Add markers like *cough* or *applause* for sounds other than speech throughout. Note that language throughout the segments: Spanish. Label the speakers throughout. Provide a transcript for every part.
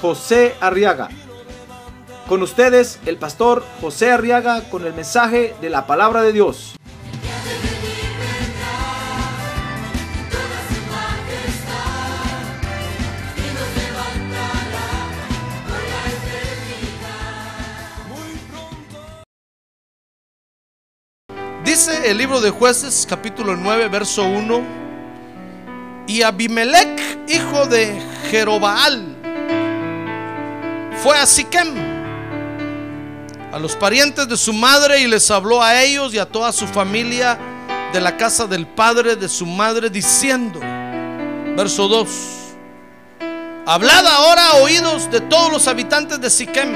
Speaker 1: José Arriaga. Con ustedes, el pastor José Arriaga con el mensaje de la palabra de Dios.
Speaker 2: Dice el libro de jueces capítulo 9 verso 1 y Abimelech hijo de Jerobaal fue a Siquem a los parientes de su madre y les habló a ellos y a toda su familia de la casa del padre de su madre diciendo verso 2 Hablad ahora oídos de todos los habitantes de Siquem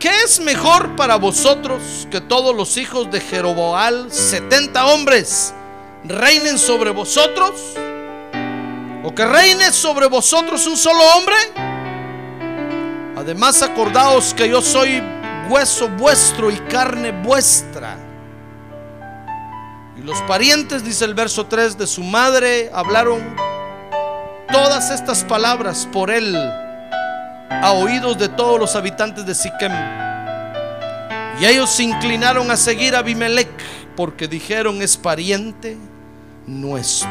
Speaker 2: ¿Qué es mejor para vosotros que todos los hijos de Jeroboal, 70 hombres, reinen sobre vosotros? ¿O que reine sobre vosotros un solo hombre? Además acordaos que yo soy hueso vuestro y carne vuestra. Y los parientes, dice el verso 3, de su madre hablaron todas estas palabras por él a oídos de todos los habitantes de Siquem. Y ellos se inclinaron a seguir a Abimelech porque dijeron es pariente nuestro.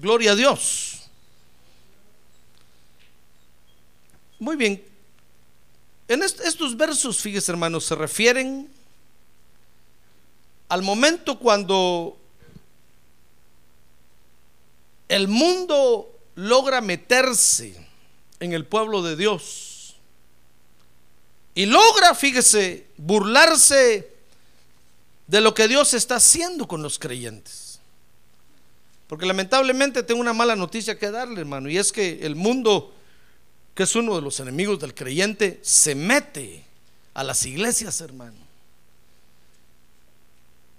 Speaker 2: Gloria a Dios. Muy bien. En estos versos, fíjese hermanos, se refieren al momento cuando el mundo logra meterse en el pueblo de Dios. Y logra, fíjese, burlarse de lo que Dios está haciendo con los creyentes. Porque lamentablemente tengo una mala noticia que darle, hermano, y es que el mundo, que es uno de los enemigos del creyente, se mete a las iglesias, hermano.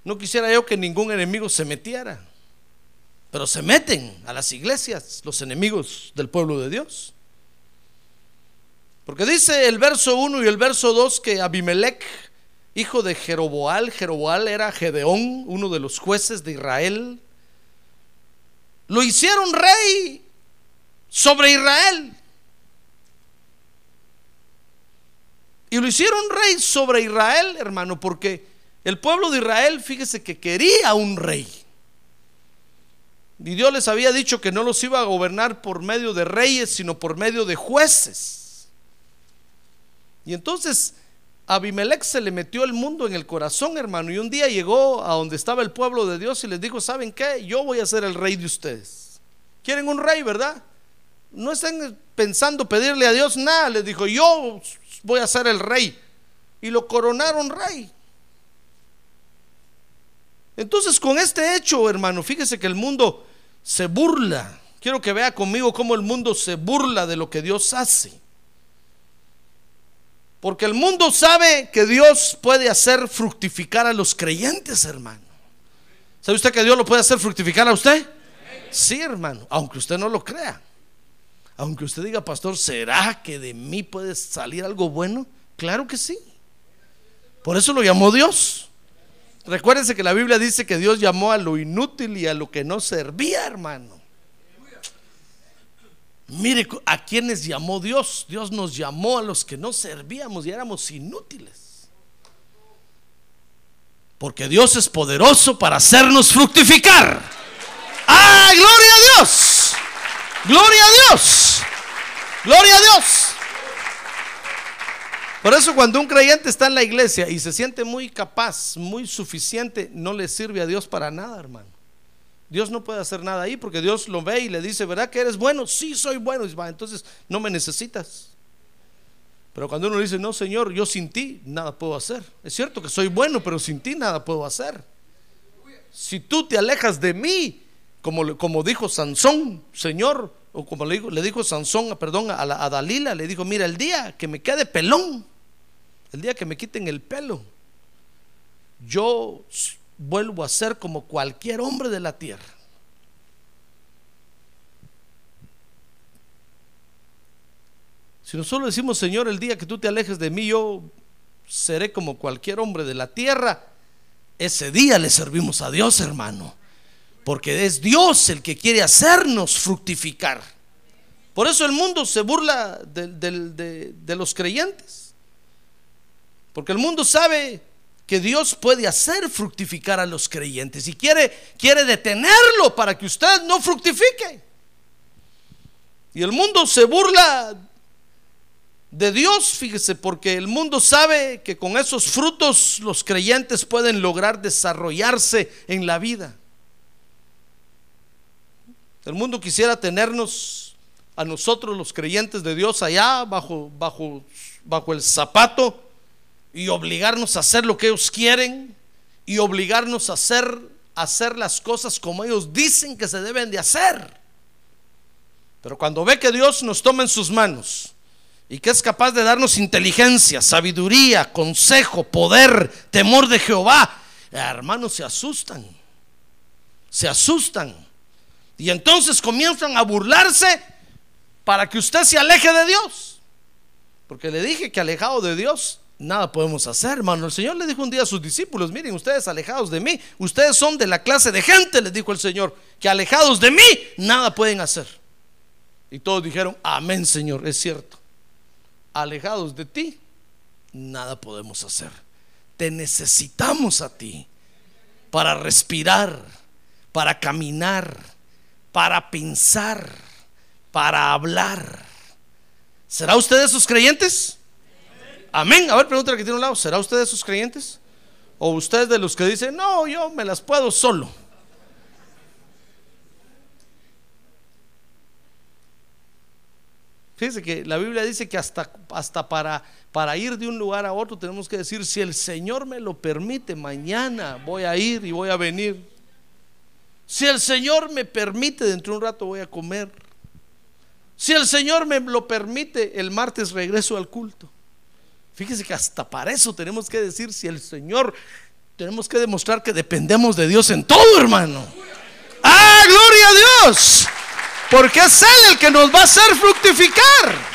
Speaker 2: No quisiera yo que ningún enemigo se metiera, pero se meten a las iglesias los enemigos del pueblo de Dios. Porque dice el verso 1 y el verso 2 que Abimelech, hijo de Jeroboal, Jeroboal era Gedeón, uno de los jueces de Israel, lo hicieron rey sobre Israel. Y lo hicieron rey sobre Israel, hermano, porque el pueblo de Israel, fíjese que quería un rey. Y Dios les había dicho que no los iba a gobernar por medio de reyes, sino por medio de jueces. Y entonces Abimelech se le metió el mundo en el corazón, hermano, y un día llegó a donde estaba el pueblo de Dios y les dijo, ¿saben qué? Yo voy a ser el rey de ustedes. ¿Quieren un rey, verdad? No estén pensando pedirle a Dios nada, les dijo, yo voy a ser el rey. Y lo coronaron rey. Entonces con este hecho, hermano, fíjese que el mundo se burla. Quiero que vea conmigo cómo el mundo se burla de lo que Dios hace. Porque el mundo sabe que Dios puede hacer fructificar a los creyentes, hermano. ¿Sabe usted que Dios lo puede hacer fructificar a usted? Sí, hermano, aunque usted no lo crea. Aunque usted diga, pastor, ¿será que de mí puede salir algo bueno? Claro que sí. Por eso lo llamó Dios. Recuérdense que la Biblia dice que Dios llamó a lo inútil y a lo que no servía, hermano. Mire a quienes llamó Dios. Dios nos llamó a los que no servíamos y éramos inútiles. Porque Dios es poderoso para hacernos fructificar. ¡Ah, gloria a Dios! ¡Gloria a Dios! ¡Gloria a Dios! Por eso cuando un creyente está en la iglesia y se siente muy capaz, muy suficiente, no le sirve a Dios para nada, hermano. Dios no puede hacer nada ahí porque Dios lo ve y le dice, ¿verdad que eres bueno? Sí, soy bueno. Y va, entonces no me necesitas. Pero cuando uno dice, no, Señor, yo sin ti nada puedo hacer. Es cierto que soy bueno, pero sin ti nada puedo hacer. Si tú te alejas de mí, como, como dijo Sansón, Señor, o como le dijo, le dijo Sansón, perdón, a, la, a Dalila, le dijo, mira, el día que me quede pelón, el día que me quiten el pelo, yo vuelvo a ser como cualquier hombre de la tierra. Si nosotros decimos, Señor, el día que tú te alejes de mí, yo seré como cualquier hombre de la tierra, ese día le servimos a Dios, hermano. Porque es Dios el que quiere hacernos fructificar. Por eso el mundo se burla de, los creyentes. Porque el mundo sabe que Dios puede hacer fructificar a los creyentes y quiere, quiere detenerlo para que usted no fructifique. Y el mundo se burla de Dios, fíjese, porque el mundo sabe que con esos frutos los creyentes pueden lograr desarrollarse en la vida. El mundo quisiera tenernos a nosotros los creyentes de Dios allá bajo, bajo, bajo el zapato y obligarnos a hacer lo que ellos quieren y obligarnos a hacer, hacer las cosas como ellos dicen que se deben de hacer. Pero cuando ve que Dios nos toma en sus manos y que es capaz de darnos inteligencia, sabiduría, consejo, poder, temor de Jehová, hermanos se asustan, se asustan. Y entonces comienzan a burlarse para que usted se aleje de Dios. Porque le dije que alejado de Dios nada podemos hacer, hermano. El Señor le dijo un día a sus discípulos, miren, ustedes alejados de mí, ustedes son de la clase de gente, les dijo el Señor, que alejados de mí nada pueden hacer. Y todos dijeron, amén, Señor, es cierto. Alejados de ti, nada podemos hacer. Te necesitamos a ti para respirar, para caminar, para pensar, para hablar. ¿Será usted de esos creyentes? Amén. A ver, pregúntale que tiene un lado. ¿Será usted de esos creyentes? ¿O usted de los que dicen, no, yo me las puedo solo? Fíjese que la Biblia dice que hasta, hasta para, para ir de un lugar a otro tenemos que decir, si el Señor me lo permite, mañana voy a ir y voy a venir. Si el Señor me permite, dentro de un rato voy a comer. Si el Señor me lo permite, el martes regreso al culto. Fíjese que hasta para eso tenemos que decir si el Señor, tenemos que demostrar que dependemos de Dios en todo, hermano. ¡Ah, gloria a Dios! Porque es Él el que nos va a hacer fructificar.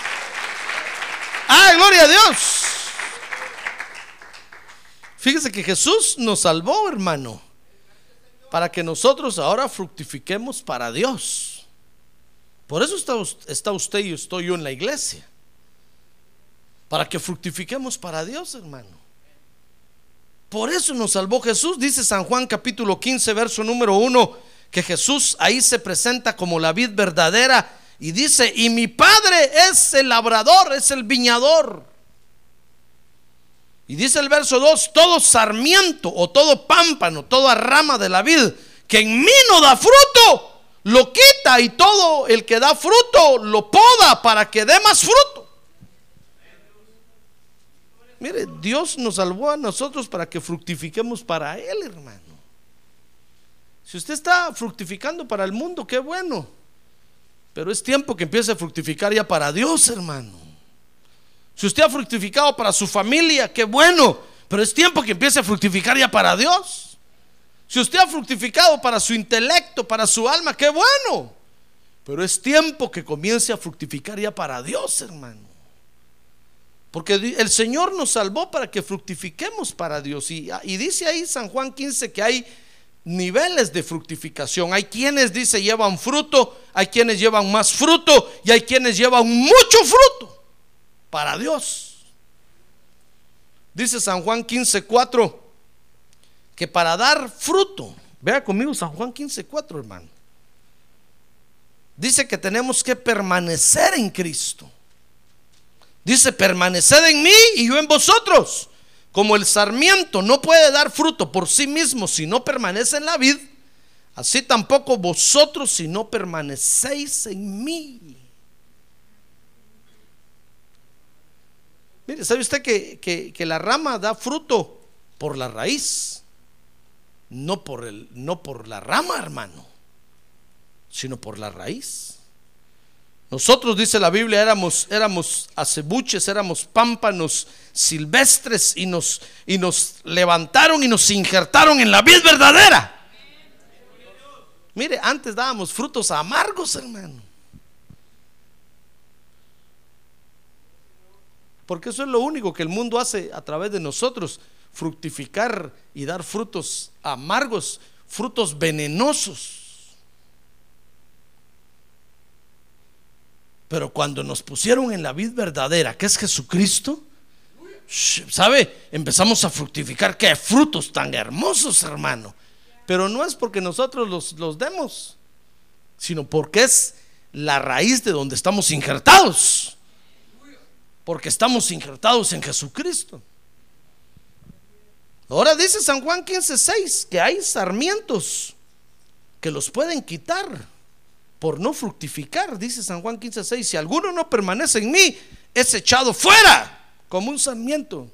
Speaker 2: ¡Ah, gloria a Dios! Fíjese que Jesús nos salvó, hermano, para que nosotros ahora fructifiquemos para Dios. Por eso está, usted y estoy yo en la iglesia para que fructifiquemos para Dios, hermano. Por eso nos salvó Jesús, dice San Juan capítulo 15, verso número 1, que Jesús ahí se presenta como la vid verdadera y dice, y mi Padre es el labrador, es el viñador. Y dice el verso 2, todo sarmiento o todo pámpano, toda rama de la vid que en mí no da fruto, lo quita y todo el que da fruto lo poda para que dé más fruto. Mire, Dios nos salvó a nosotros para que fructifiquemos para Él, hermano. Si usted está fructificando para el mundo, qué bueno. Pero es tiempo que empiece a fructificar ya para Dios, hermano. Si usted ha fructificado para su familia, qué bueno. Pero es tiempo que empiece a fructificar ya para Dios. Si usted ha fructificado para su intelecto, para su alma, qué bueno. Pero es tiempo que comience a fructificar ya para Dios, hermano. Porque el Señor nos salvó para que fructifiquemos para Dios. Y, dice ahí San Juan 15 que hay niveles de fructificación. Hay quienes dice llevan fruto, hay quienes llevan más fruto y hay quienes llevan mucho fruto para Dios. Dice San Juan 15, 4 que para dar fruto, vea conmigo San Juan 15, 4 hermano. Dice que tenemos que permanecer en Cristo. Dice, permaneced en mí y yo en vosotros. Como el sarmiento no puede dar fruto por sí mismo si no permanece en la vid, así tampoco vosotros si no permanecéis en mí. Mire, ¿sabe usted que, que, la rama da fruto por la raíz? No por, el, no por la rama, hermano, sino por la raíz. Nosotros, dice la Biblia, éramos, éramos acebuches, éramos pámpanos silvestres y nos, y nos levantaron y nos injertaron en la vid verdadera. Mire, antes dábamos frutos amargos, hermano. Porque eso es lo único que el mundo hace a través de nosotros, fructificar y dar frutos amargos, frutos venenosos. Pero cuando nos pusieron en la vid verdadera, que es Jesucristo, ¿sabe? Empezamos a fructificar. ¡Qué frutos tan hermosos, hermano! Pero no es porque nosotros los, los demos, sino porque es la raíz de donde estamos injertados. Porque estamos injertados en Jesucristo. Ahora dice San Juan 15:6 que hay sarmientos que los pueden quitar por no fructificar, dice San Juan 15:6, si alguno no permanece en mí, es echado fuera como un sarmiento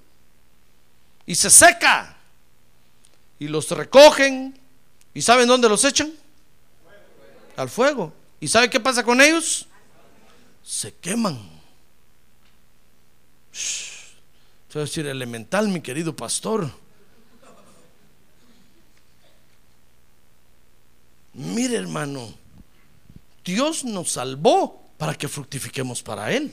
Speaker 2: y se seca y los recogen y ¿saben dónde los echan? Al fuego. ¿Y sabe qué pasa con ellos? Se queman. Se va a decir elemental, mi querido pastor. Mire, hermano, Dios nos salvó para que fructifiquemos para Él.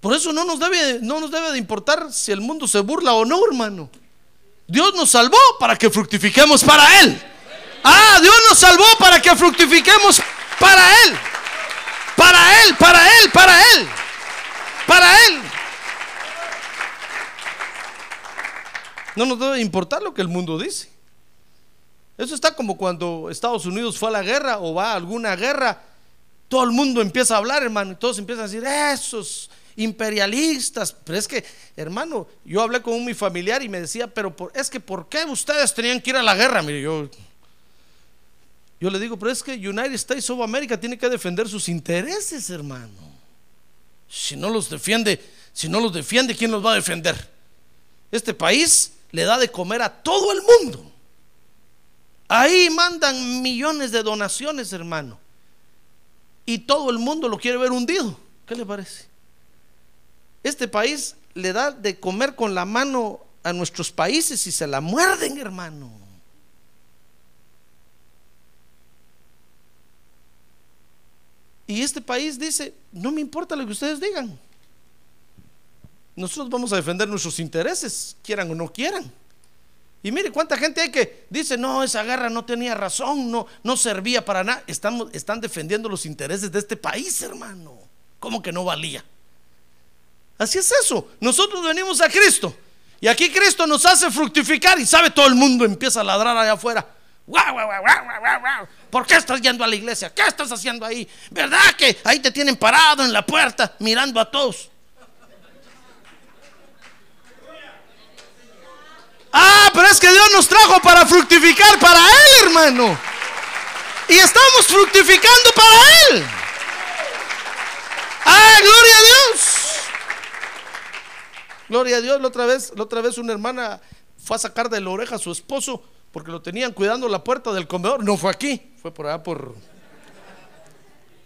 Speaker 2: Por eso no nos debe, no nos debe de importar si el mundo se burla o no, hermano. Dios nos salvó para que fructifiquemos para Él. Ah, Dios nos salvó para que fructifiquemos. Para Él, para Él, para Él. Para Él. No nos debe importar lo que el mundo dice. Eso está como cuando Estados Unidos fue a la guerra o va a alguna guerra. Todo el mundo empieza a hablar, hermano, y todos empiezan a decir, esos imperialistas. Pero es que, hermano, yo hablé con mi familiar y me decía, pero es que ¿por qué ustedes tenían que ir a la guerra? Mire, yo, yo le digo, pero es que United States of America tiene que defender sus intereses, hermano. Si no los defiende, si no los defiende, ¿quién los va a defender? Este país le da de comer a todo el mundo. Ahí mandan millones de donaciones, hermano. Y todo el mundo lo quiere ver hundido. ¿Qué le parece? Este país le da de comer con la mano a nuestros países y se la muerden, hermano. Y este país dice, no me importa lo que ustedes digan. Nosotros vamos a defender nuestros intereses, quieran o no quieran. Y mire cuánta gente hay que dice, no, esa guerra no tenía razón, no, no servía para nada. Están, están defendiendo los intereses de este país, hermano. ¿Cómo que no valía? Así es eso. Nosotros venimos a Cristo. Y aquí Cristo nos hace fructificar y sabe todo el mundo empieza a ladrar allá afuera. ¿Por qué estás yendo a la iglesia? ¿Qué estás haciendo ahí? ¿Verdad que ahí te tienen parado en la puerta mirando a todos? Ah, pero es que Dios nos trajo para fructificar para Él, hermano. Y estamos fructificando para Él. Ah, gloria a Dios. Gloria a Dios. La otra vez, la otra vez una hermana fue a sacar de la oreja a su esposo porque lo tenían cuidando la puerta del comedor. No fue aquí, fue por allá por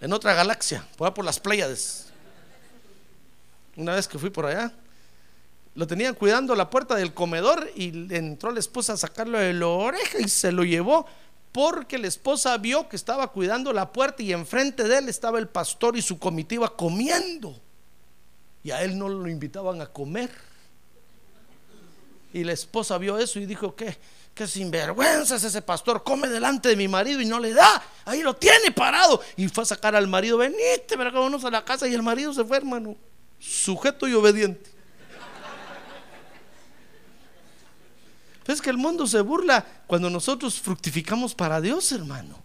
Speaker 2: en otra galaxia, por allá por las Pléyades. Una vez que fui por allá, lo tenían cuidando la puerta del comedor y entró la esposa a sacarlo de la oreja y se lo llevó porque la esposa vio que estaba cuidando la puerta y enfrente de él estaba el pastor y su comitiva comiendo. Y a él no lo invitaban a comer. Y la esposa vio eso y dijo, ¿qué? Qué sinvergüenza es ese pastor, come delante de mi marido y no le da. Ahí lo tiene parado. Y fue a sacar al marido, pero vámonos a la casa. Y el marido se fue, hermano, sujeto y obediente. Es que el mundo se burla cuando nosotros fructificamos para Dios, hermano.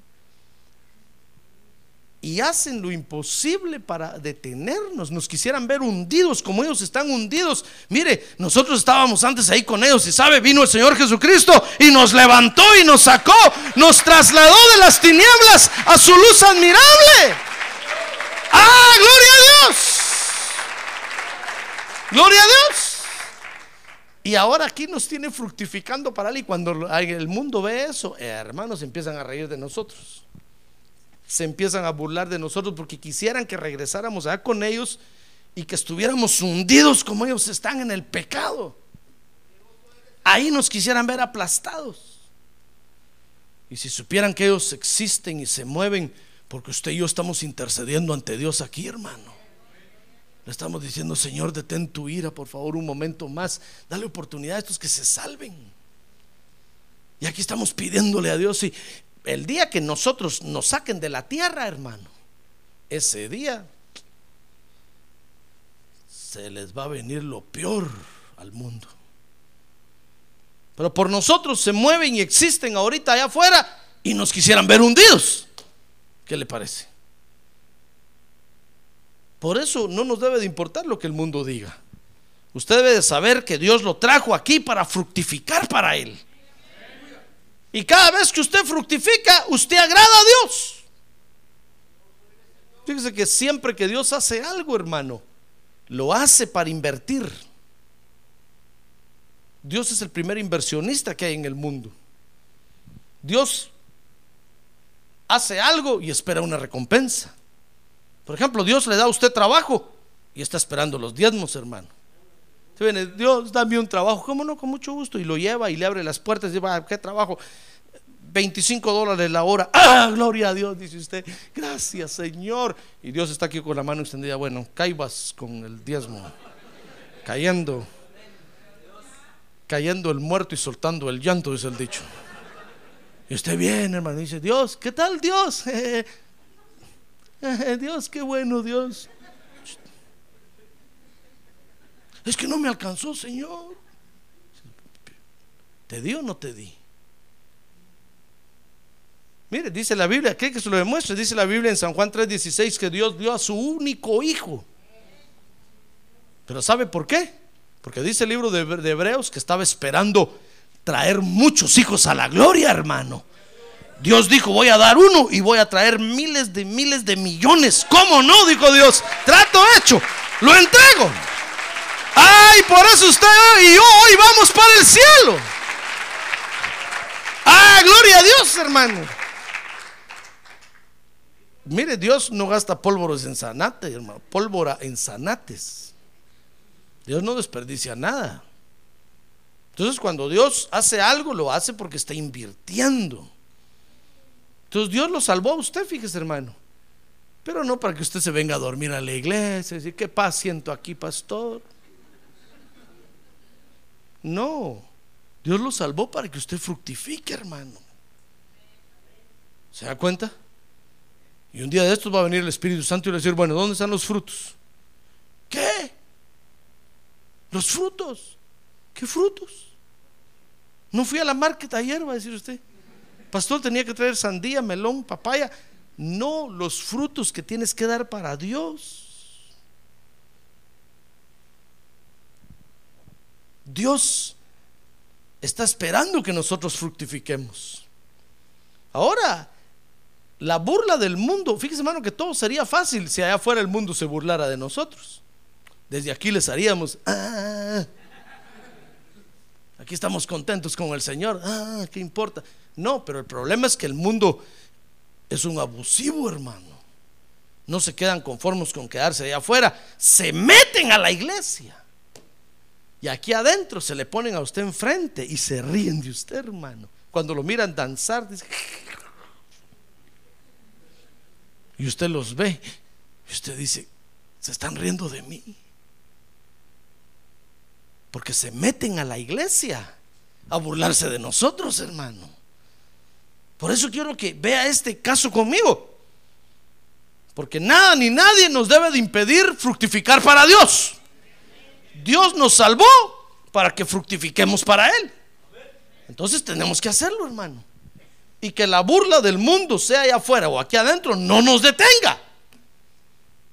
Speaker 2: Y hacen lo imposible para detenernos. Nos quisieran ver hundidos como ellos están hundidos. Mire, nosotros estábamos antes ahí con ellos y sabe, vino el Señor Jesucristo y nos levantó y nos sacó, nos trasladó de las tinieblas a su luz admirable. ¡Ah, gloria a Dios! ¡Gloria a Dios! Y ahora aquí nos tiene fructificando para él. Y cuando el mundo ve eso, hermanos empiezan a reír de nosotros. Se empiezan a burlar de nosotros porque quisieran que regresáramos allá con ellos y que estuviéramos hundidos como ellos están en el pecado. Ahí nos quisieran ver aplastados. Y si supieran que ellos existen y se mueven, porque usted y yo estamos intercediendo ante Dios aquí, hermano. Le estamos diciendo, Señor, detén tu ira, por favor, un momento más. Dale oportunidad a estos que se salven. Y aquí estamos pidiéndole a Dios. Y el día que nosotros nos saquen de la tierra, hermano, ese día se les va a venir lo peor al mundo. Pero por nosotros se mueven y existen ahorita allá afuera y nos quisieran ver hundidos. ¿Qué le parece? Por eso no nos debe de importar lo que el mundo diga. Usted debe de saber que Dios lo trajo aquí para fructificar para Él. Y cada vez que usted fructifica, usted agrada a Dios. Fíjese que siempre que Dios hace algo, hermano, lo hace para invertir. Dios es el primer inversionista que hay en el mundo. Vios hace algo y espera una recompensa. Por ejemplo, Dios le da a usted trabajo y está esperando los diezmos, hermano. Se viene, Dios, dame un trabajo. ¿Cómo no? Con mucho gusto. Y lo lleva y le abre las puertas y lleva, ¿qué trabajo? 25 dólares la hora. ¡Ah, gloria a Dios! Dice usted. Gracias, Señor. Y Dios está aquí con la mano extendida. Bueno, caibas con el diezmo. Cayendo. Cayendo el muerto y soltando el llanto, dice el dicho. Y usted viene, hermano, dice, Dios, ¿qué tal Dios? *laughs* Dios, qué bueno Dios. Es que no me alcanzó, Señor. ¿Te di o no te di? Mire, dice la Biblia, ¿qué que se lo demuestre? Dice la Biblia en San Juan 3:16 que Dios dio a su único hijo. Pero ¿sabe por qué? Porque dice el libro de, de Hebreos que estaba esperando traer muchos hijos a la gloria, hermano. Dios dijo, voy a dar uno y voy a traer miles de miles de millones. ¿Cómo no? Dijo Dios. Trato hecho. Lo entrego. Ay, por eso usted y yo hoy vamos para el cielo. Ah, gloria a Dios, hermano. Mire, Dios no gasta pólvoros en zanate, hermano. Pólvora en zanates. Dios no desperdicia nada. Entonces, cuando Dios hace algo, lo hace porque está invirtiendo. Entonces Dios lo salvó a usted, fíjese hermano. Pero no para que usted se venga a dormir a la iglesia y decir, ¿qué paz siento aquí, pastor? No, Dios lo salvó para que usted fructifique, hermano. ¿Se da cuenta? Y un día de estos va a venir el Espíritu Santo y le va a decir, bueno, ¿dónde están los frutos? ¿Qué? Los frutos. ¿Qué frutos? No fui a la market ayer, va a decir usted pastor tenía que traer sandía, melón, papaya. No los frutos que tienes que dar para Dios. Dios está esperando que nosotros fructifiquemos. Ahora, la burla del mundo, fíjese hermano que todo sería fácil si allá afuera el mundo se burlara de nosotros. Desde aquí les haríamos, ah, aquí estamos contentos con el Señor, ah, ¿qué importa? No, pero el problema es que el mundo es un abusivo, hermano. No se quedan conformes con quedarse allá afuera, se meten a la iglesia. Y aquí adentro se le ponen a usted enfrente y se ríen de usted, hermano. Cuando lo miran danzar, dice, y usted los ve, y usted dice, se están riendo de mí. Porque se meten a la iglesia a burlarse de nosotros, hermano. Por eso quiero que vea este caso conmigo. Porque nada ni nadie nos debe de impedir fructificar para Dios. Dios nos salvó para que fructifiquemos para Él. Entonces tenemos que hacerlo, hermano. Y que la burla del mundo, sea allá afuera o aquí adentro, no nos detenga.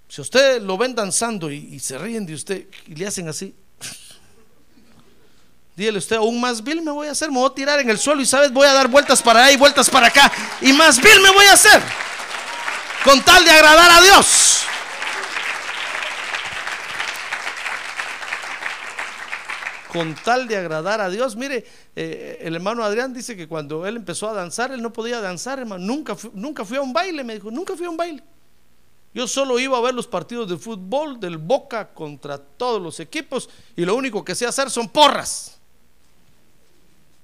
Speaker 2: Si usted lo ven danzando y, se ríen de usted y le hacen así, *laughs* Dígale usted, aún más vil me voy a hacer, me voy a tirar en el suelo y sabes, voy a dar vueltas para allá y vueltas para acá. Y más vil me voy a hacer. Con tal de agradar a Dios. Con tal de agradar a Dios. Mire, eh, el hermano Adrián dice que cuando él empezó a danzar, él no podía danzar, hermano. Nunca, nunca fui a un baile, me dijo, nunca fui a un baile. Yo solo iba a ver los partidos de fútbol del Boca contra todos los equipos y lo único que sé hacer son porras.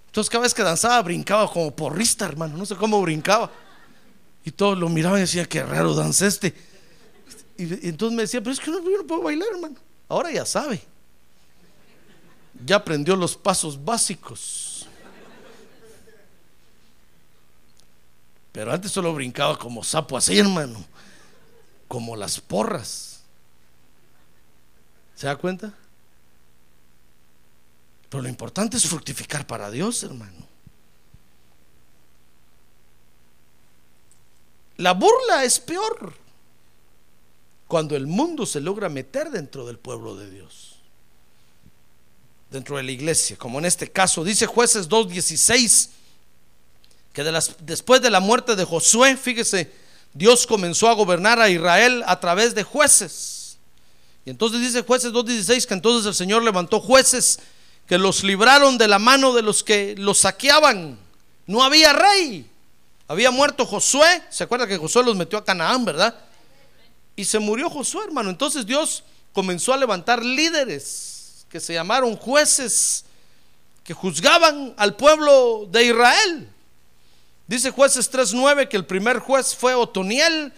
Speaker 2: Entonces cada vez que danzaba brincaba como porrista, hermano, no sé cómo brincaba. Y todos lo miraban y decían, qué raro danza este. Y, entonces me decía, pero es que no, yo no puedo bailar, hermano. Ahora ya sabe. Ya aprendió los pasos básicos. Pero antes solo brincaba como sapo así, hermano como las porras. ¿Se da cuenta? Pero lo importante es fructificar para Dios, hermano. La burla es peor cuando el mundo se logra meter dentro del pueblo de Dios, dentro de la iglesia, como en este caso, dice jueces 2.16, que después de la muerte de Josué, fíjese, Dios comenzó a gobernar a Israel a través de jueces. Y entonces dice jueces 2.16 que entonces el Señor levantó jueces que los libraron de la mano de los que los saqueaban. No había rey. Había muerto Josué. ¿Se acuerda que Josué los metió a Canaán, verdad? Y se murió Josué, hermano. Entonces Dios comenzó a levantar líderes que se llamaron jueces que juzgaban al pueblo de Israel. Dice jueces 3.9 que el primer juez fue Otoniel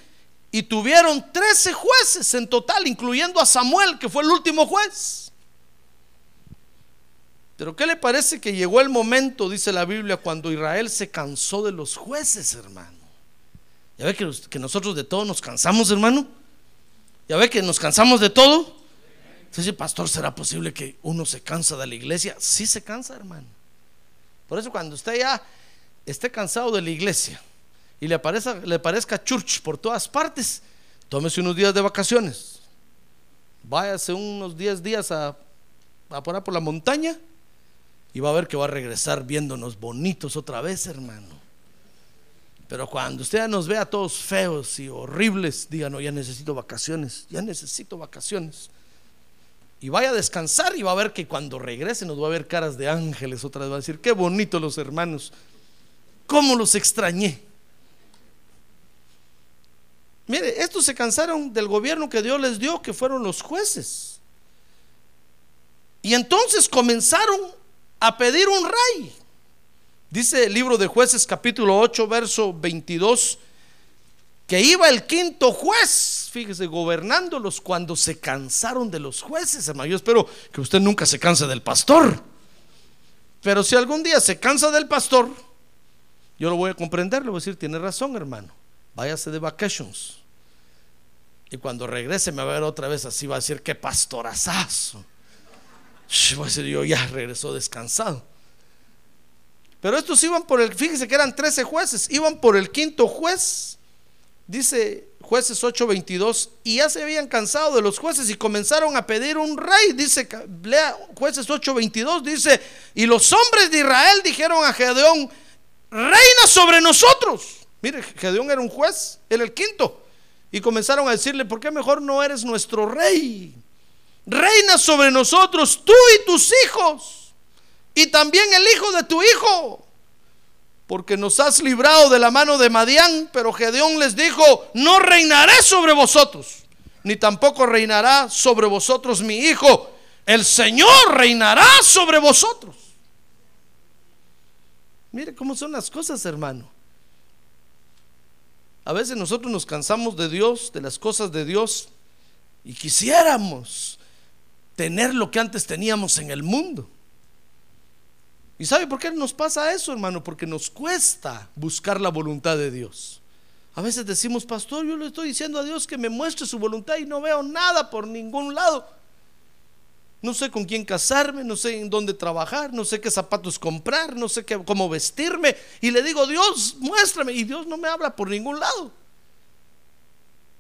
Speaker 2: y tuvieron 13 jueces en total, incluyendo a Samuel, que fue el último juez. Pero ¿qué le parece que llegó el momento, dice la Biblia, cuando Israel se cansó de los jueces, hermano? ¿Ya ve que, que nosotros de todo nos cansamos, hermano? ¿Ya ve que nos cansamos de todo? Dice, pastor, ¿será posible que uno se cansa de la iglesia? Sí se cansa, hermano. Por eso cuando usted ya esté cansado de la iglesia y le, parezca, le parezca church por todas partes, tómese unos días de vacaciones. Váyase unos 10 días a, a por, por la montaña y va a ver que va a regresar viéndonos bonitos otra vez, hermano. Pero cuando usted nos vea todos feos y horribles, diga, no, ya necesito vacaciones, ya necesito vacaciones. Y vaya a descansar y va a ver que cuando regrese nos va a ver caras de ángeles otra vez. Va a decir, qué bonitos los hermanos ¿Cómo los extrañé? Mire, estos se cansaron del gobierno que Dios les dio, que fueron los jueces. Y entonces comenzaron a pedir un rey. Dice el libro de jueces capítulo 8, verso 22, que iba el quinto juez, fíjese, gobernándolos cuando se cansaron de los jueces, hermano. Yo espero que usted nunca se canse del pastor. Pero si algún día se cansa del pastor, yo lo voy a comprender, le voy a decir, tiene razón, hermano. Váyase de vacations. Y cuando regrese me va a ver otra vez así, va a decir, qué pastorazazo. Voy a decir, yo ya regresó descansado. Pero estos iban por el, fíjese que eran 13 jueces, iban por el quinto juez. Dice jueces 8:22, y ya se habían cansado de los jueces y comenzaron a pedir un rey. Dice, lea jueces 8:22, dice, y los hombres de Israel dijeron a Gedeón, reina sobre nosotros. Mire, Gedeón era un juez, era el quinto. Y comenzaron a decirle, ¿por qué mejor no eres nuestro rey? Reina sobre nosotros, tú y tus hijos, y también el hijo de tu hijo, porque nos has librado de la mano de Madián. Pero Gedeón les dijo, no reinaré sobre vosotros, ni tampoco reinará sobre vosotros mi hijo. El Señor reinará sobre vosotros. Mire cómo son las cosas, hermano. A veces nosotros nos cansamos de Dios, de las cosas de Dios, y quisiéramos tener lo que antes teníamos en el mundo. ¿Y sabe por qué nos pasa eso, hermano? Porque nos cuesta buscar la voluntad de Dios. A veces decimos, pastor, yo le estoy diciendo a Dios que me muestre su voluntad y no veo nada por ningún lado. No sé con quién casarme, no sé en dónde trabajar, no sé qué zapatos comprar, no sé qué, cómo vestirme. Y le digo, Dios, muéstrame. Y Dios no me habla por ningún lado.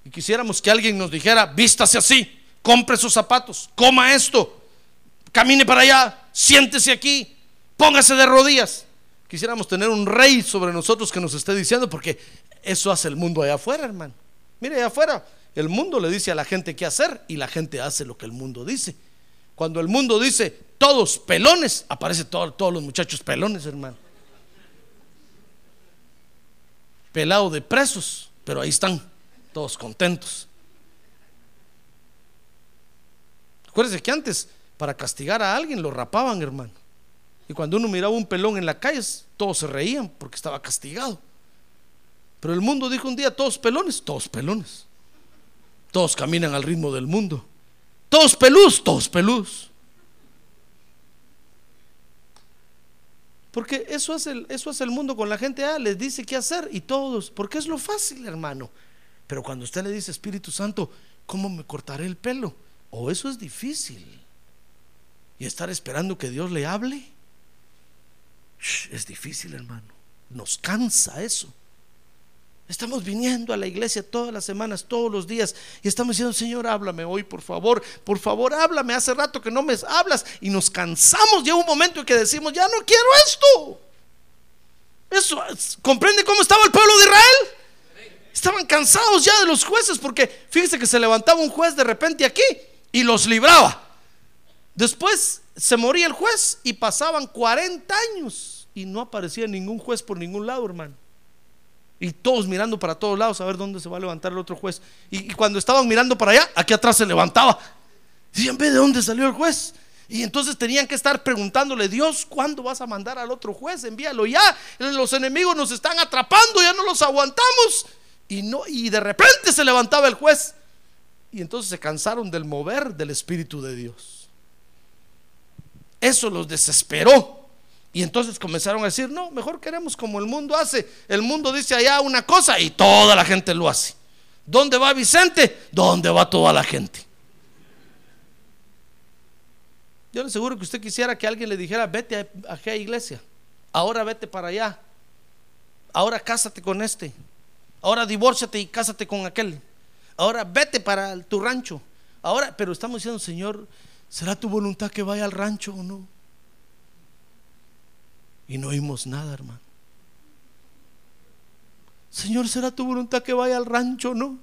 Speaker 2: Y quisiéramos que alguien nos dijera, vístase así, compre sus zapatos, coma esto, camine para allá, siéntese aquí, póngase de rodillas. Quisiéramos tener un rey sobre nosotros que nos esté diciendo, porque eso hace el mundo allá afuera, hermano. Mire, allá afuera, el mundo le dice a la gente qué hacer y la gente hace lo que el mundo dice. Cuando el mundo dice todos pelones, aparece todo- todos los muchachos pelones, hermano. Pelado de presos, pero ahí están, todos contentos. Acuérdense que antes, para castigar a alguien, lo rapaban, hermano. Y cuando uno miraba un pelón en la calle, todos se reían porque estaba castigado. Pero el mundo dijo un día, todos pelones, todos pelones. Todos caminan al ritmo del mundo. Todos pelús, todos pelús. Porque eso es el, eso es el mundo con la gente, ah, les dice qué hacer y todos, porque es lo fácil, hermano. Pero cuando usted le dice, Espíritu Santo, ¿cómo me cortaré el pelo? O eso es difícil. Y estar esperando que Dios le hable, es difícil, hermano. Nos cansa eso. Estamos viniendo a la iglesia todas las semanas, todos los días, y estamos diciendo, Señor, háblame hoy, por favor, por favor, háblame. Hace rato que no me hablas y nos cansamos. Llega un momento en que decimos, ya no quiero esto. Eso, ¿comprende cómo estaba el pueblo de Israel? Estaban cansados ya de los jueces, porque fíjese que se levantaba un juez de repente aquí y los libraba. Después se moría el juez y pasaban 40 años y no aparecía ningún juez por ningún lado, hermano. Y todos mirando para todos lados a ver dónde se va a levantar el otro juez. Y, y cuando estaban mirando para allá, aquí atrás se levantaba. Decían, ve de dónde salió el juez. Y entonces tenían que estar preguntándole, Dios, ¿cuándo vas a mandar al otro juez? Envíalo ya. Los enemigos nos están atrapando, ya no los aguantamos. Y, no, y de repente se levantaba el juez. Y entonces se cansaron del mover del Espíritu de Dios. Eso los desesperó. Y entonces comenzaron a decir, no, mejor queremos como el mundo hace. El mundo dice allá una cosa y toda la gente lo hace. ¿Dónde va Vicente? ¿Dónde va toda la gente? Yo le aseguro que usted quisiera que alguien le dijera, vete a, aquella iglesia. Ahora vete para allá. Ahora cásate con este. Ahora divórciate y cásate con aquel. Ahora vete para tu rancho. Ahora, pero estamos diciendo, Señor, ¿será tu voluntad que vaya al rancho o no? Y no oímos nada, hermano. Señor, ¿será tu voluntad que vaya al rancho o no?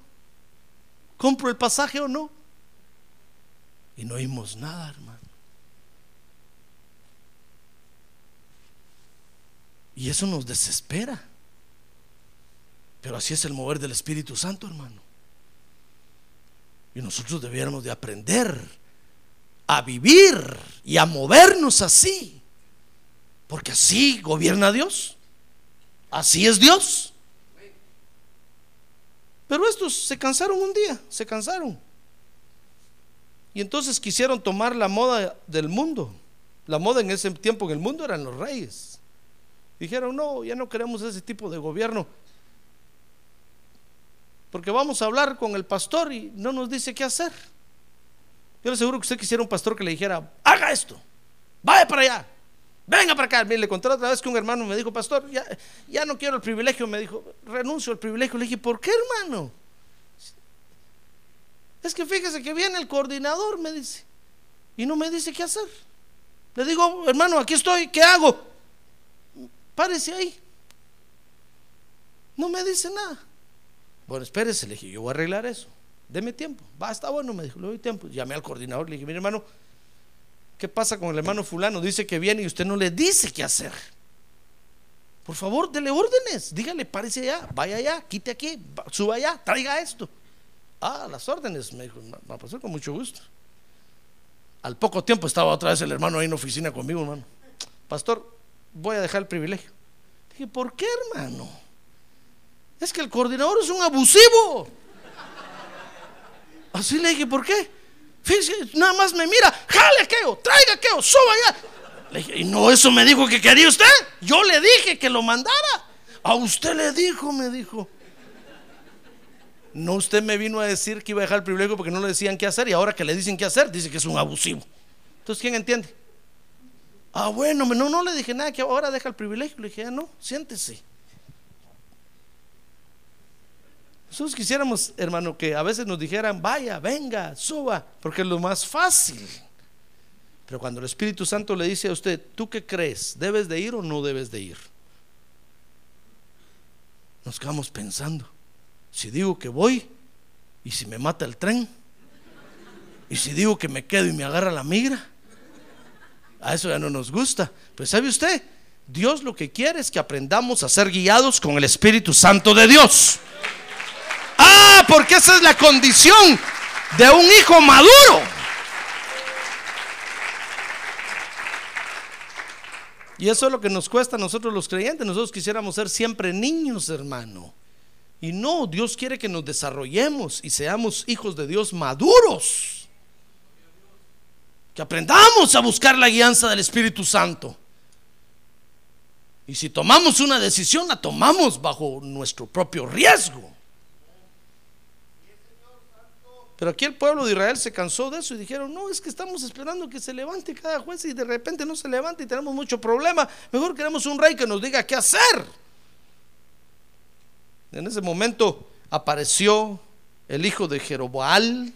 Speaker 2: ¿Compro el pasaje o no? Y no oímos nada, hermano. Y eso nos desespera. Pero así es el mover del Espíritu Santo, hermano. Y nosotros debiéramos de aprender a vivir y a movernos así. Porque así gobierna Dios. Así es Dios. Pero estos se cansaron un día, se cansaron. Y entonces quisieron tomar la moda del mundo. La moda en ese tiempo en el mundo eran los reyes. Dijeron, no, ya no queremos ese tipo de gobierno. Porque vamos a hablar con el pastor y no nos dice qué hacer. Yo le aseguro que usted quisiera un pastor que le dijera, haga esto, vaya para allá, venga para acá. Mire, le conté otra vez que un hermano me dijo, pastor, ya, ya no quiero el privilegio. Me dijo, renuncio al privilegio. Le dije, ¿por qué, hermano? Es que fíjese que viene el coordinador, me dice, y no me dice qué hacer. Le digo, hermano, aquí estoy, ¿qué hago? Párese ahí. No me dice nada. Bueno, espérese, le dije, yo voy a arreglar eso. Deme tiempo. Va, está bueno, me dijo, le doy tiempo. Llamé al coordinador, le dije, mire hermano, ¿qué pasa con el hermano fulano? Dice que viene y usted no le dice qué hacer. Por favor, dele órdenes. Dígale, párese allá, vaya allá, quite aquí, suba allá, traiga esto. Ah, las órdenes, me dijo, va a pasar con mucho gusto. Al poco tiempo estaba otra vez el hermano ahí en la oficina conmigo, hermano. Pastor, voy a dejar el privilegio. Dije, ¿por qué, hermano? Es que el coordinador es un abusivo. Así le dije, ¿por qué? Fíjese, nada más me mira, jale aquello, traiga aquello, suba allá. Le dije, ¿y no eso me dijo que quería usted? Yo le dije que lo mandara. A usted le dijo, me dijo. No, usted me vino a decir que iba a dejar el privilegio porque no le decían qué hacer y ahora que le dicen qué hacer, dice que es un abusivo. Entonces, ¿quién entiende? Ah, bueno, no, no le dije nada, que ahora deja el privilegio. Le dije, ah, no, siéntese. Nosotros quisiéramos, hermano, que a veces nos dijeran, vaya, venga, suba, porque es lo más fácil. Pero cuando el Espíritu Santo le dice a usted, ¿tú qué crees? ¿Debes de ir o no debes de ir? Nos quedamos pensando, si digo que voy y si me mata el tren, Y si digo que me quedo y me agarra la migra, a eso ya no nos gusta. Pues sabe usted, Dios lo que quiere es que aprendamos a ser guiados con el Espíritu Santo de Dios. Porque esa es la condición de un hijo maduro. Y eso es lo que nos cuesta a nosotros los creyentes. Nosotros quisiéramos ser siempre niños, hermano. Y no, Dios quiere que nos desarrollemos y seamos hijos de Dios maduros. Que aprendamos a buscar la guianza del Espíritu Santo. Y si tomamos una decisión, la tomamos bajo nuestro propio riesgo. Pero aquí el pueblo de Israel se cansó de eso y dijeron, no, es que estamos esperando que se levante cada juez y de repente no se levanta y tenemos mucho problema. Mejor queremos un rey que nos diga qué hacer. En ese momento apareció el hijo de Jeroboal.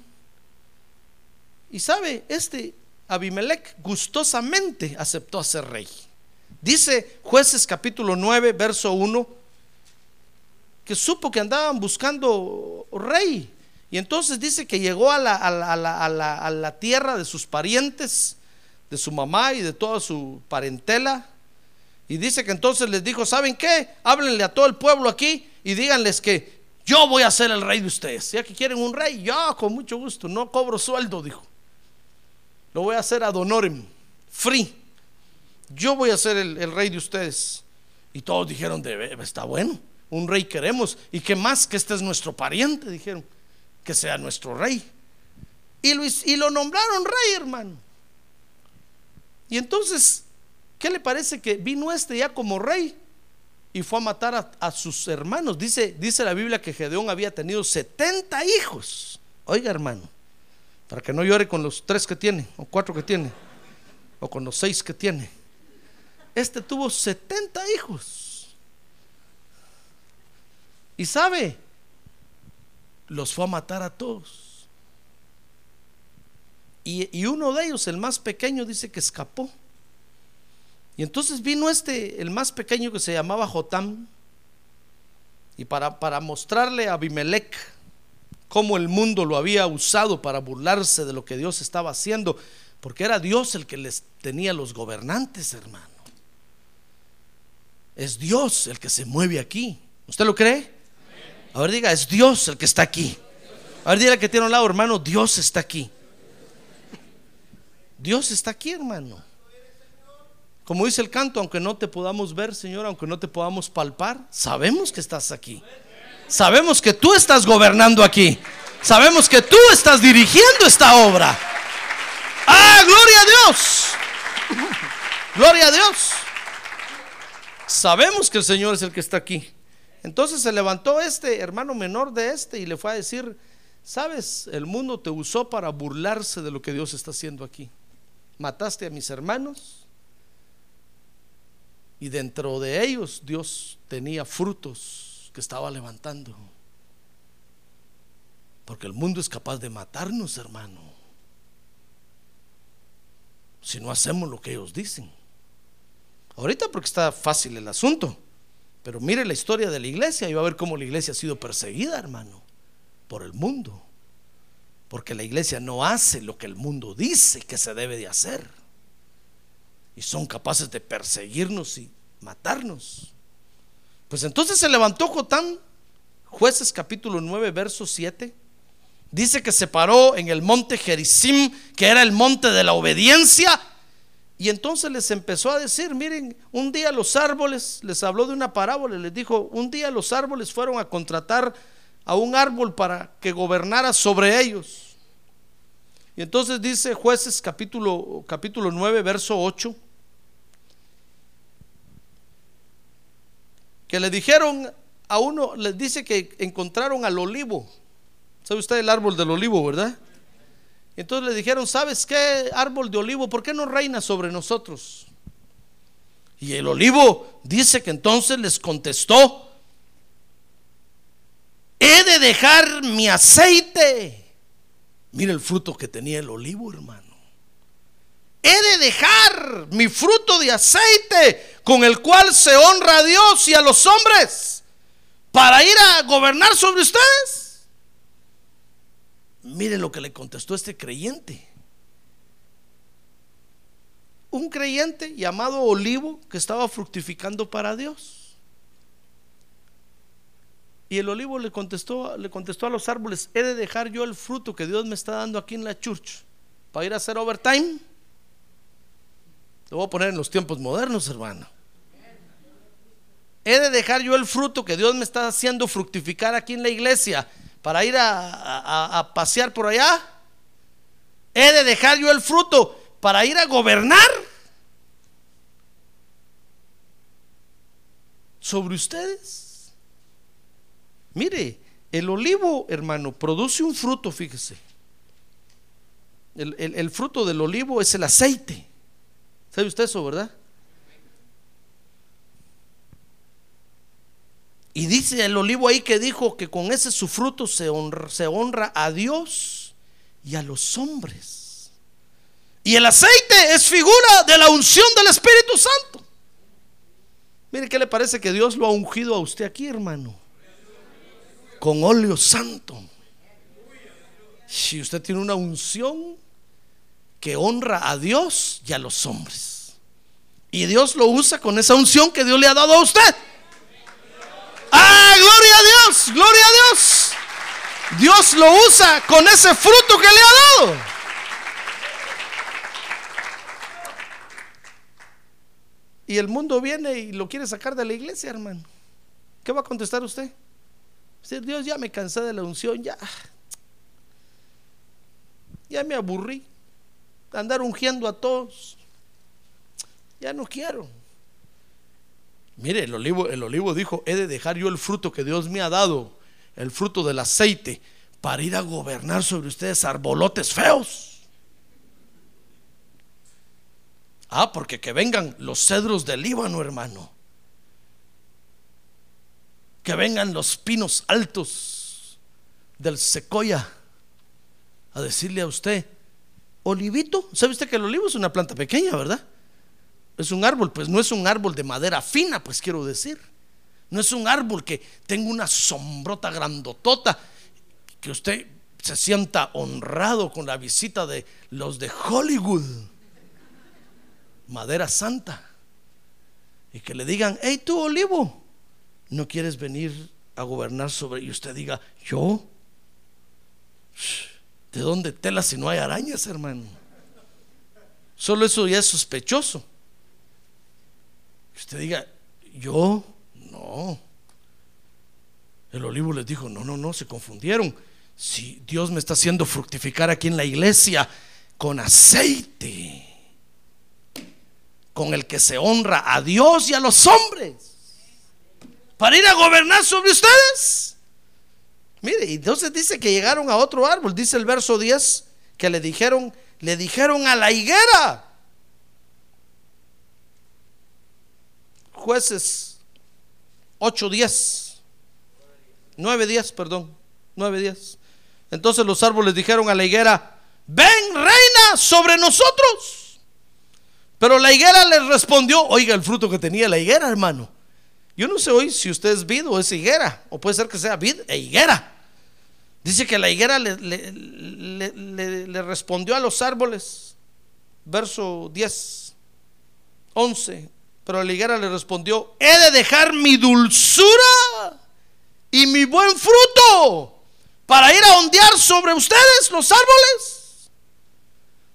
Speaker 2: Y sabe, este Abimelech gustosamente aceptó a ser rey. Dice jueces capítulo 9, verso 1, que supo que andaban buscando rey. Y entonces dice que llegó a la, tierra de sus parientes, de su mamá y de toda su parentela. Y dice que entonces les dijo, ¿saben qué? Háblenle a todo el pueblo aquí y díganles que yo voy a ser el rey de ustedes. Ya que quieren un rey, yo con mucho gusto, no cobro sueldo, dijo. Lo voy a hacer ad honorem, free. Yo voy a ser el, el rey de ustedes. Y todos dijeron, está bueno, un rey queremos. ¿Y qué más? Que este es nuestro pariente, dijeron que sea nuestro rey. Y lo, nombraron rey, hermano. Y entonces, ¿qué le parece que vino este ya como rey y fue a matar a, sus hermanos? Dice, dice la Biblia que Gedeón había tenido 70 hijos. Oiga, hermano, para que no llore con los tres que tiene, o cuatro que tiene, o con los seis que tiene. Este tuvo 70 hijos. Y sabe, los fue a matar a todos. Y, uno de ellos, el más pequeño, dice que escapó. Y entonces vino este, el más pequeño que se llamaba Jotam, y para, para mostrarle a Abimelech cómo el mundo lo había usado para burlarse de lo que Dios estaba haciendo, porque era Dios el que les tenía los gobernantes, hermano. Es Dios el que se mueve aquí. ¿Usted lo cree? A ver, diga, es Dios el que está aquí. A ver, diga que tiene un lado, hermano, Dios está aquí. Dios está aquí, hermano. Como dice el canto, aunque no te podamos ver, Señor, aunque no te podamos palpar, sabemos que estás aquí. Sabemos que tú estás gobernando aquí. Sabemos que tú estás dirigiendo esta obra. Ah, gloria a Dios. Gloria a Dios. Sabemos que el Señor es el que está aquí. Entonces se levantó este hermano menor de este y le fue a decir, sabes, el mundo te usó para burlarse de lo que Dios está haciendo aquí. Mataste a mis hermanos y dentro de ellos Dios tenía frutos que estaba levantando. Porque el mundo es capaz de matarnos, hermano, si no hacemos lo que ellos dicen. Ahorita porque está fácil el asunto. Pero mire la historia de la iglesia y va a ver cómo la iglesia ha sido perseguida, hermano, por el mundo. Porque la iglesia no hace lo que el mundo dice que se debe de hacer. Y son capaces de perseguirnos y matarnos. Pues entonces se levantó Jotán, jueces capítulo 9, verso 7. Dice que se paró en el monte Gerizim, que era el monte de la obediencia, y entonces les empezó a decir, miren, un día los árboles, les habló de una parábola, les dijo, un día los árboles fueron a contratar a un árbol para que gobernara sobre ellos. Y entonces dice jueces capítulo, capítulo 9, verso 8, que le dijeron a uno, les dice que encontraron al olivo. ¿Sabe usted el árbol del olivo, verdad? Entonces le dijeron, ¿sabes qué árbol de olivo? ¿Por qué no reina sobre nosotros? Y el olivo dice que entonces les contestó, he de dejar mi aceite. Mira el fruto que tenía el olivo, hermano. He de dejar mi fruto de aceite con el cual se honra a Dios y a los hombres para ir a gobernar sobre ustedes Mire lo que le contestó este creyente. Un creyente llamado Olivo que estaba fructificando para Dios. Y el olivo le contestó, le contestó a los árboles, he de dejar yo el fruto que Dios me está dando aquí en la church para ir a hacer overtime. Lo voy a poner en los tiempos modernos, hermano. He de dejar yo el fruto que Dios me está haciendo fructificar aquí en la iglesia para ir a, pasear por allá. He de dejar yo el fruto para ir a gobernar sobre ustedes. Mire, el olivo, hermano, produce un fruto, fíjese. el fruto del olivo es el aceite. ¿Sabe usted eso, verdad? Y dice el olivo ahí que dijo que con ese su fruto se honra, se honra a Dios y a los hombres. Y el aceite es figura de la unción del Espíritu Santo. Mire, ¿qué le parece que Dios lo ha ungido a usted aquí, hermano? Con óleo santo. Si usted tiene una unción que honra a Dios y a los hombres. Y Dios lo usa con esa unción que Dios le ha dado a usted. ¡Ah, gloria a Dios! ¡Gloria a Dios! Dios lo usa con ese fruto que le ha dado. Y el mundo viene y lo quiere sacar de la iglesia, hermano. ¿Qué va a contestar usted? Dios, ya me cansé de la unción, ya. Ya me aburrí andar ungiendo a todos. Ya no quiero. Mire, el olivo, el olivo dijo, he de dejar yo el fruto que Dios me ha dado, el fruto del aceite, para ir a gobernar sobre ustedes arbolotes feos. Ah, porque que vengan los cedros del Líbano, hermano. Que vengan los pinos altos del secoya a decirle a usted, olivito. ¿Sabe usted que el olivo es una planta pequeña, verdad? Es un árbol, pues no es un árbol de madera fina, pues quiero decir. No es un árbol que tenga una sombrota grandotota, que usted se sienta honrado con la visita de los de Hollywood, madera santa, y que le digan, hey tú olivo, ¿no quieres venir a gobernar sobre? Y usted diga, yo, ¿De dónde tela si no hay arañas, hermano? Solo eso ya es sospechoso. Usted diga, yo, no. El olivo les dijo, no, no, no, se confundieron. Si Dios me está haciendo fructificar aquí en la iglesia con aceite, con el que se honra a Dios y a los hombres, para ir a gobernar sobre ustedes. Mire, y entonces dice que llegaron a otro árbol, dice el verso 10, que le dijeron, le dijeron a la higuera. Jueces 8 días, 9 días, perdón, 9 días. Entonces los árboles dijeron a la higuera, ven reina sobre nosotros. Pero la higuera les respondió, oiga el fruto que tenía la higuera, hermano. Yo no sé hoy si usted es vid o es higuera, o puede ser que sea vid e higuera. Dice que la higuera le, le, respondió a los árboles, verso 10, 11, pero la higuera le respondió, he de dejar mi dulzura y mi buen fruto para ir a ondear sobre ustedes los árboles.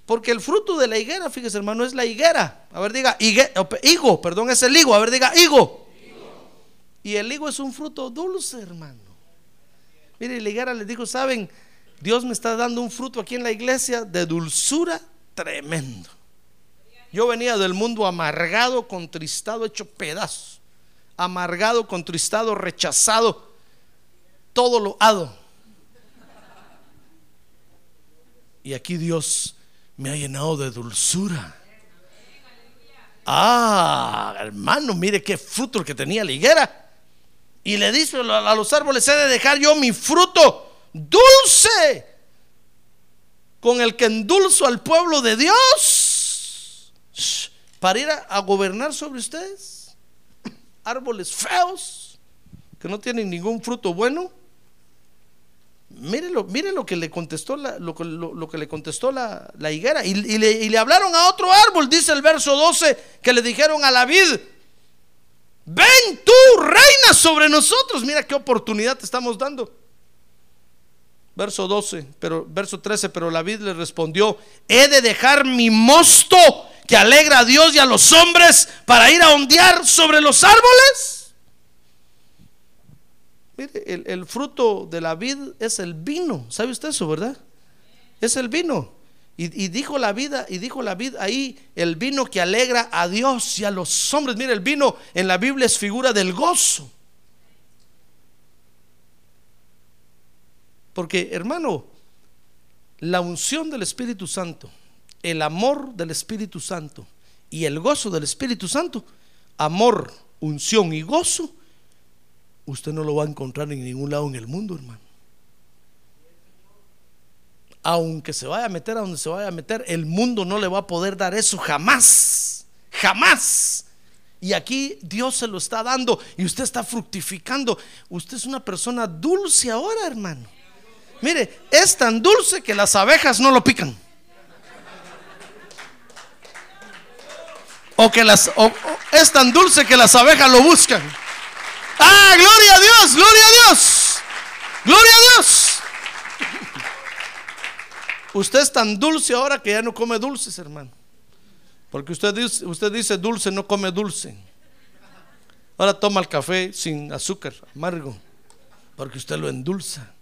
Speaker 2: Porque el fruto de la higuera, fíjese hermano, es la higuera. A ver, diga, higo, perdón, es el higo. A ver, diga, higo. Y el higo es un fruto dulce, hermano. Mire, la higuera les dijo, ¿saben? Dios me está dando un fruto aquí en la iglesia de dulzura tremendo. Yo venía del mundo amargado, contristado, hecho pedazos. Amargado, contristado, rechazado, todo lo hado. Y aquí Dios me ha llenado de dulzura. Ah, hermano, mire qué fruto el que tenía la higuera. Y le dice a los árboles, he de dejar yo mi fruto dulce con el que endulzo al pueblo de Dios para ir a, gobernar sobre ustedes. Árboles feos que no tienen ningún fruto bueno. Mire lo, mire lo que le contestó la, lo, que- le contestó la, higuera. Y, y le, y le hablaron a otro árbol, dice el verso 12, que le dijeron a la vid, ven tú, reina sobre nosotros. Mira qué oportunidad te estamos dando. Verso 12, pero verso 13, pero la vid le respondió, he de dejar mi mosto que alegra a Dios y a los hombres para ir a ondear sobre los árboles. Mire, el, fruto de la vid es el vino. ¿Sabe usted eso, verdad? Es el vino. Y, y dijo la vida, y dijo la vid ahí, el vino que alegra a Dios y a los hombres. Mire, el vino en la Biblia es figura del gozo. Porque, hermano, la unción del Espíritu Santo, el amor del Espíritu Santo y el gozo del Espíritu Santo, amor, unción y gozo, usted no lo va a encontrar en ningún lado en el mundo, hermano. Aunque se vaya a meter a donde se vaya a meter, el mundo no le va a poder dar eso jamás, jamás. Y aquí Dios se lo está dando y usted está fructificando. Usted es una persona dulce ahora, hermano. Mire, es tan dulce que las abejas no lo pican. O que las es tan dulce que las abejas lo buscan. Ah, gloria a Dios, gloria a Dios. Gloria a Dios. Usted es tan dulce ahora que ya no come dulces, hermano. Porque usted dice, usted dice dulce, no come dulce. Ahora toma el café sin azúcar, amargo, porque usted lo endulza.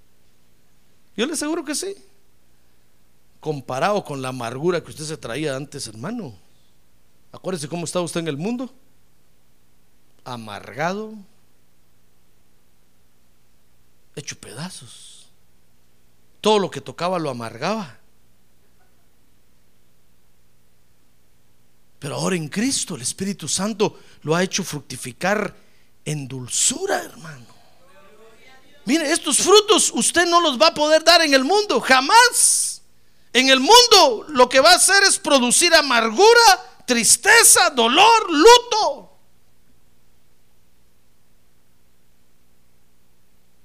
Speaker 2: Yo le aseguro que sí. Comparado con la amargura que usted se traía antes, hermano. Acuérdese cómo estaba usted en el mundo. Amargado, hecho pedazos. Todo lo que tocaba lo amargaba. Pero ahora en Cristo el Espíritu Santo lo ha hecho fructificar en dulzura, hermano. Mire, estos frutos usted no los va a poder dar en el mundo, jamás. En el mundo lo que va a hacer es producir amargura, tristeza, dolor, luto.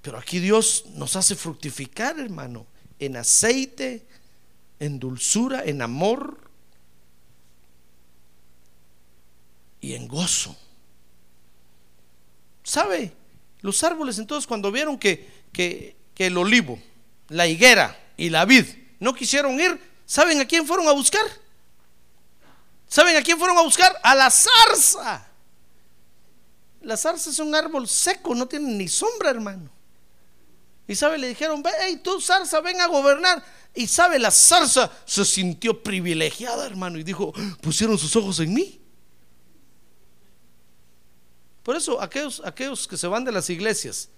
Speaker 2: Pero aquí Dios nos hace fructificar, hermano, en aceite, en dulzura, en amor y en gozo. ¿Sabe? Los árboles entonces cuando vieron que, que, que el olivo, la higuera y la vid no quisieron ir, ¿saben a quién fueron a buscar? ¿Saben a quién fueron a buscar? A la zarza. La zarza es un árbol seco, no tiene ni sombra, hermano. Y sabe, le dijeron, hey, tú zarza, ven a gobernar. Y sabe, la zarza se sintió privilegiada, hermano, y dijo, pusieron sus ojos en mí. Por eso aquellos, aquellos que se van de las iglesias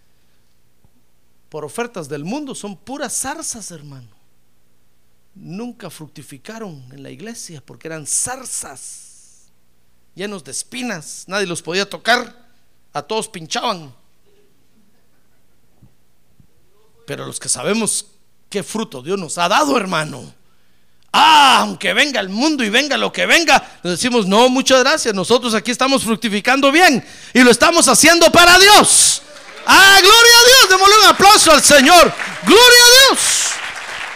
Speaker 2: por ofertas del mundo son puras zarzas, hermano. Nunca fructificaron en la iglesia porque eran zarzas, llenos de espinas, nadie los podía tocar, a todos pinchaban. Pero los que sabemos qué fruto Dios nos ha dado, hermano. Ah, aunque venga el mundo y venga lo que venga, le decimos, no, muchas gracias, nosotros aquí estamos fructificando bien y lo estamos haciendo para Dios. Ah, gloria a Dios, démosle un aplauso al Señor. Gloria a Dios.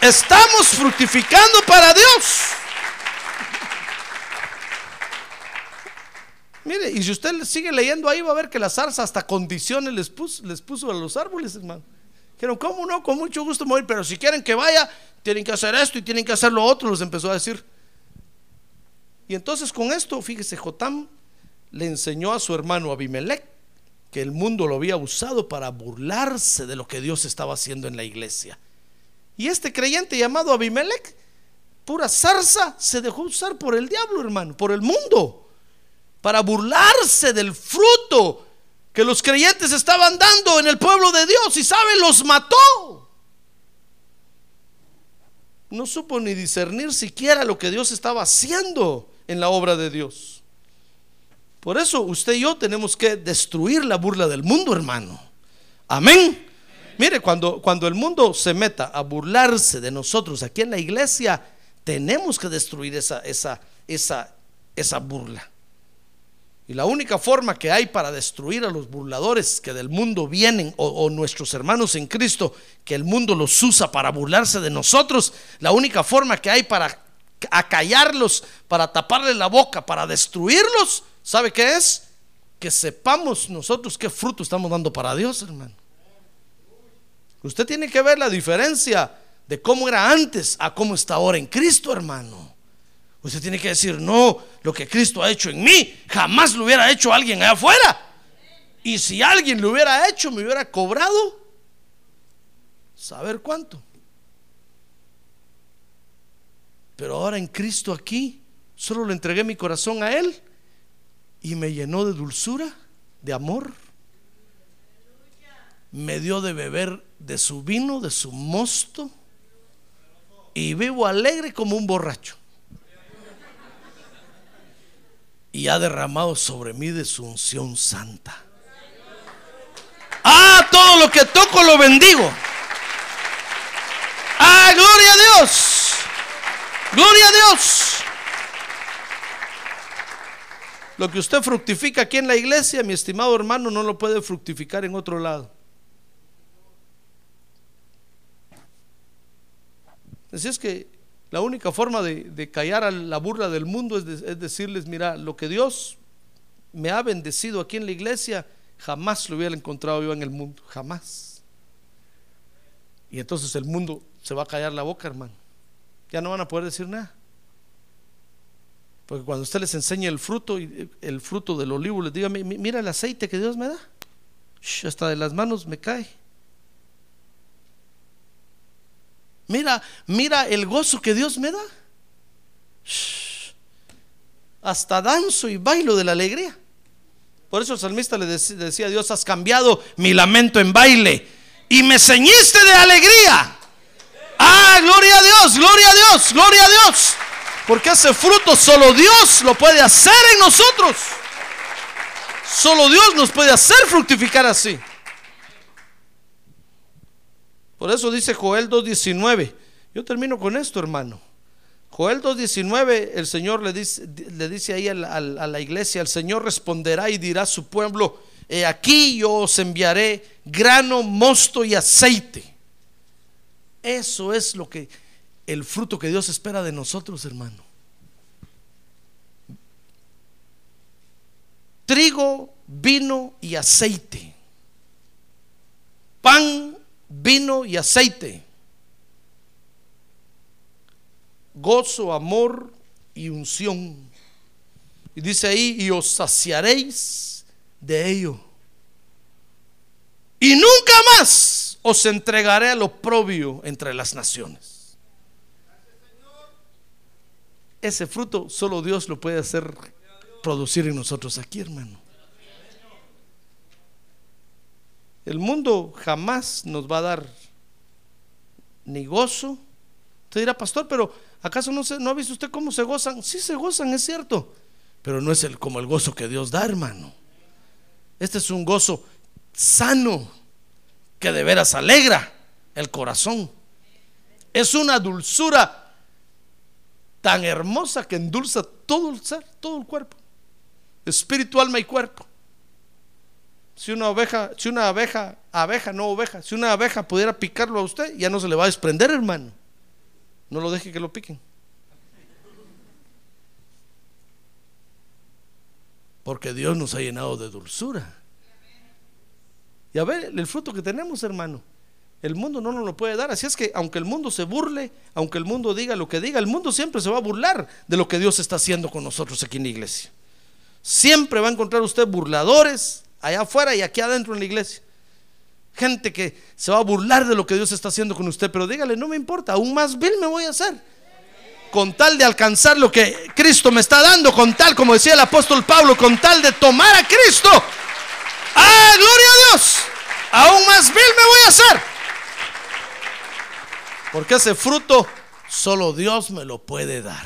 Speaker 2: Estamos fructificando para Dios. Mire, y si usted sigue leyendo ahí va a ver que la zarza hasta condiciones les puso, les puso a los árboles, hermano. Dijeron, ¿cómo no? Con mucho gusto morir, pero si quieren que vaya, tienen que hacer esto y tienen que hacer lo otro, les empezó a decir. Y entonces con esto, fíjese, Jotam le enseñó a su hermano Abimelech que el mundo lo había usado para burlarse de lo que Dios estaba haciendo en la iglesia. Y este creyente llamado Abimelech, pura zarza, se dejó usar por el diablo, hermano, por el mundo, para burlarse del fruto que los creyentes estaban dando en el pueblo de Dios y sabe, los mató. No supo ni discernir siquiera lo que Dios estaba haciendo en la obra de Dios. Por eso usted y yo tenemos que destruir la burla del mundo, hermano. Amén. Mire, cuando, cuando el mundo se meta a burlarse de nosotros aquí en la iglesia, tenemos que destruir esa, esa, esa, esa burla. Y la única forma que hay para destruir a los burladores que del mundo vienen o, o, nuestros hermanos en Cristo, que el mundo los usa para burlarse de nosotros, la única forma que hay para acallarlos, para taparle la boca, para destruirlos, ¿sabe qué es? Que sepamos nosotros qué fruto estamos dando para Dios, hermano. Usted tiene que ver la diferencia de cómo era antes a cómo está ahora en Cristo, hermano. Usted tiene que decir, no, lo que Cristo ha hecho en mí, jamás lo hubiera hecho alguien allá afuera. Y si alguien lo hubiera hecho, me hubiera cobrado, saber cuánto. Pero ahora en Cristo aquí, solo le entregué mi corazón a Él y me llenó de dulzura, de amor. Me dio de beber de su vino, de su mosto. Y vivo alegre como un borracho y ha derramado sobre mí de su unción santa. Ah, todo lo que toco lo bendigo. Ah, gloria a Dios. Gloria a Dios. Lo que usted fructifica aquí en la iglesia, mi estimado hermano, no lo puede fructificar en otro lado. Así es que la única forma de, callar a la burla del mundo es, es, decirles, mira, lo que Dios me ha bendecido aquí en la iglesia, jamás lo hubiera encontrado yo en el mundo, jamás. Y entonces el mundo se va a callar la boca, hermano. Ya no van a poder decir nada. Porque cuando usted les enseña el fruto, el fruto del olivo, les diga, mira el aceite que Dios me da. hasta de las manos me cae. Mira, mira el gozo que Dios me da. Hasta danzo y bailo de la alegría. Por eso el salmista le decía a Dios, has cambiado mi lamento en baile y me ceñiste de alegría. Ah, gloria a Dios, gloria a Dios, gloria a Dios. Porque ese fruto solo Dios lo puede hacer en nosotros. Solo Dios nos puede hacer fructificar así. Por eso dice Joel 2.19. Yo termino con esto, hermano. Joel 2.19, el Señor le dice, le dice ahí a la, a la, iglesia, el Señor responderá y dirá a su pueblo, he aquí yo os enviaré grano, mosto y aceite. Eso es lo que, el fruto que Dios espera de nosotros, hermano. Trigo, vino y aceite. Pan vino y aceite, gozo, amor y unción. Y dice ahí, y os saciaréis de ello. Y nunca más os entregaré a lo propio entre las naciones. Ese fruto solo Dios lo puede hacer producir en nosotros aquí, hermano. El mundo jamás nos va a dar ni gozo. Usted dirá, pastor, pero ¿acaso no, se, no ha visto usted cómo se gozan? Sí se gozan, es cierto, pero no es el, como el gozo que Dios da, hermano. Este es un gozo sano que de veras alegra el corazón. Es una dulzura tan hermosa que endulza todo el ser, todo el cuerpo, espíritu, alma y cuerpo. Si una oveja, si una abeja, abeja, no oveja, si una abeja pudiera picarlo a usted, ya no se le va a desprender, hermano. No lo deje que lo piquen. Porque Dios nos ha llenado de dulzura. Y a ver, el fruto que tenemos, hermano, el mundo no nos lo puede dar. Así es que aunque el mundo se burle, aunque el mundo diga lo que diga, el mundo siempre se va a burlar de lo que Dios está haciendo con nosotros aquí en la iglesia. Siempre va a encontrar usted burladores, allá afuera y aquí adentro en la iglesia. Gente que se va a burlar de lo que Dios está haciendo con usted, pero dígale, no me importa, aún más vil me voy a hacer. Con tal de alcanzar lo que Cristo me está dando, con tal, como decía el apóstol Pablo, con tal de tomar a Cristo. ¡Ah, gloria a Dios! Aún más vil me voy a hacer. Porque ese fruto solo Dios me lo puede dar.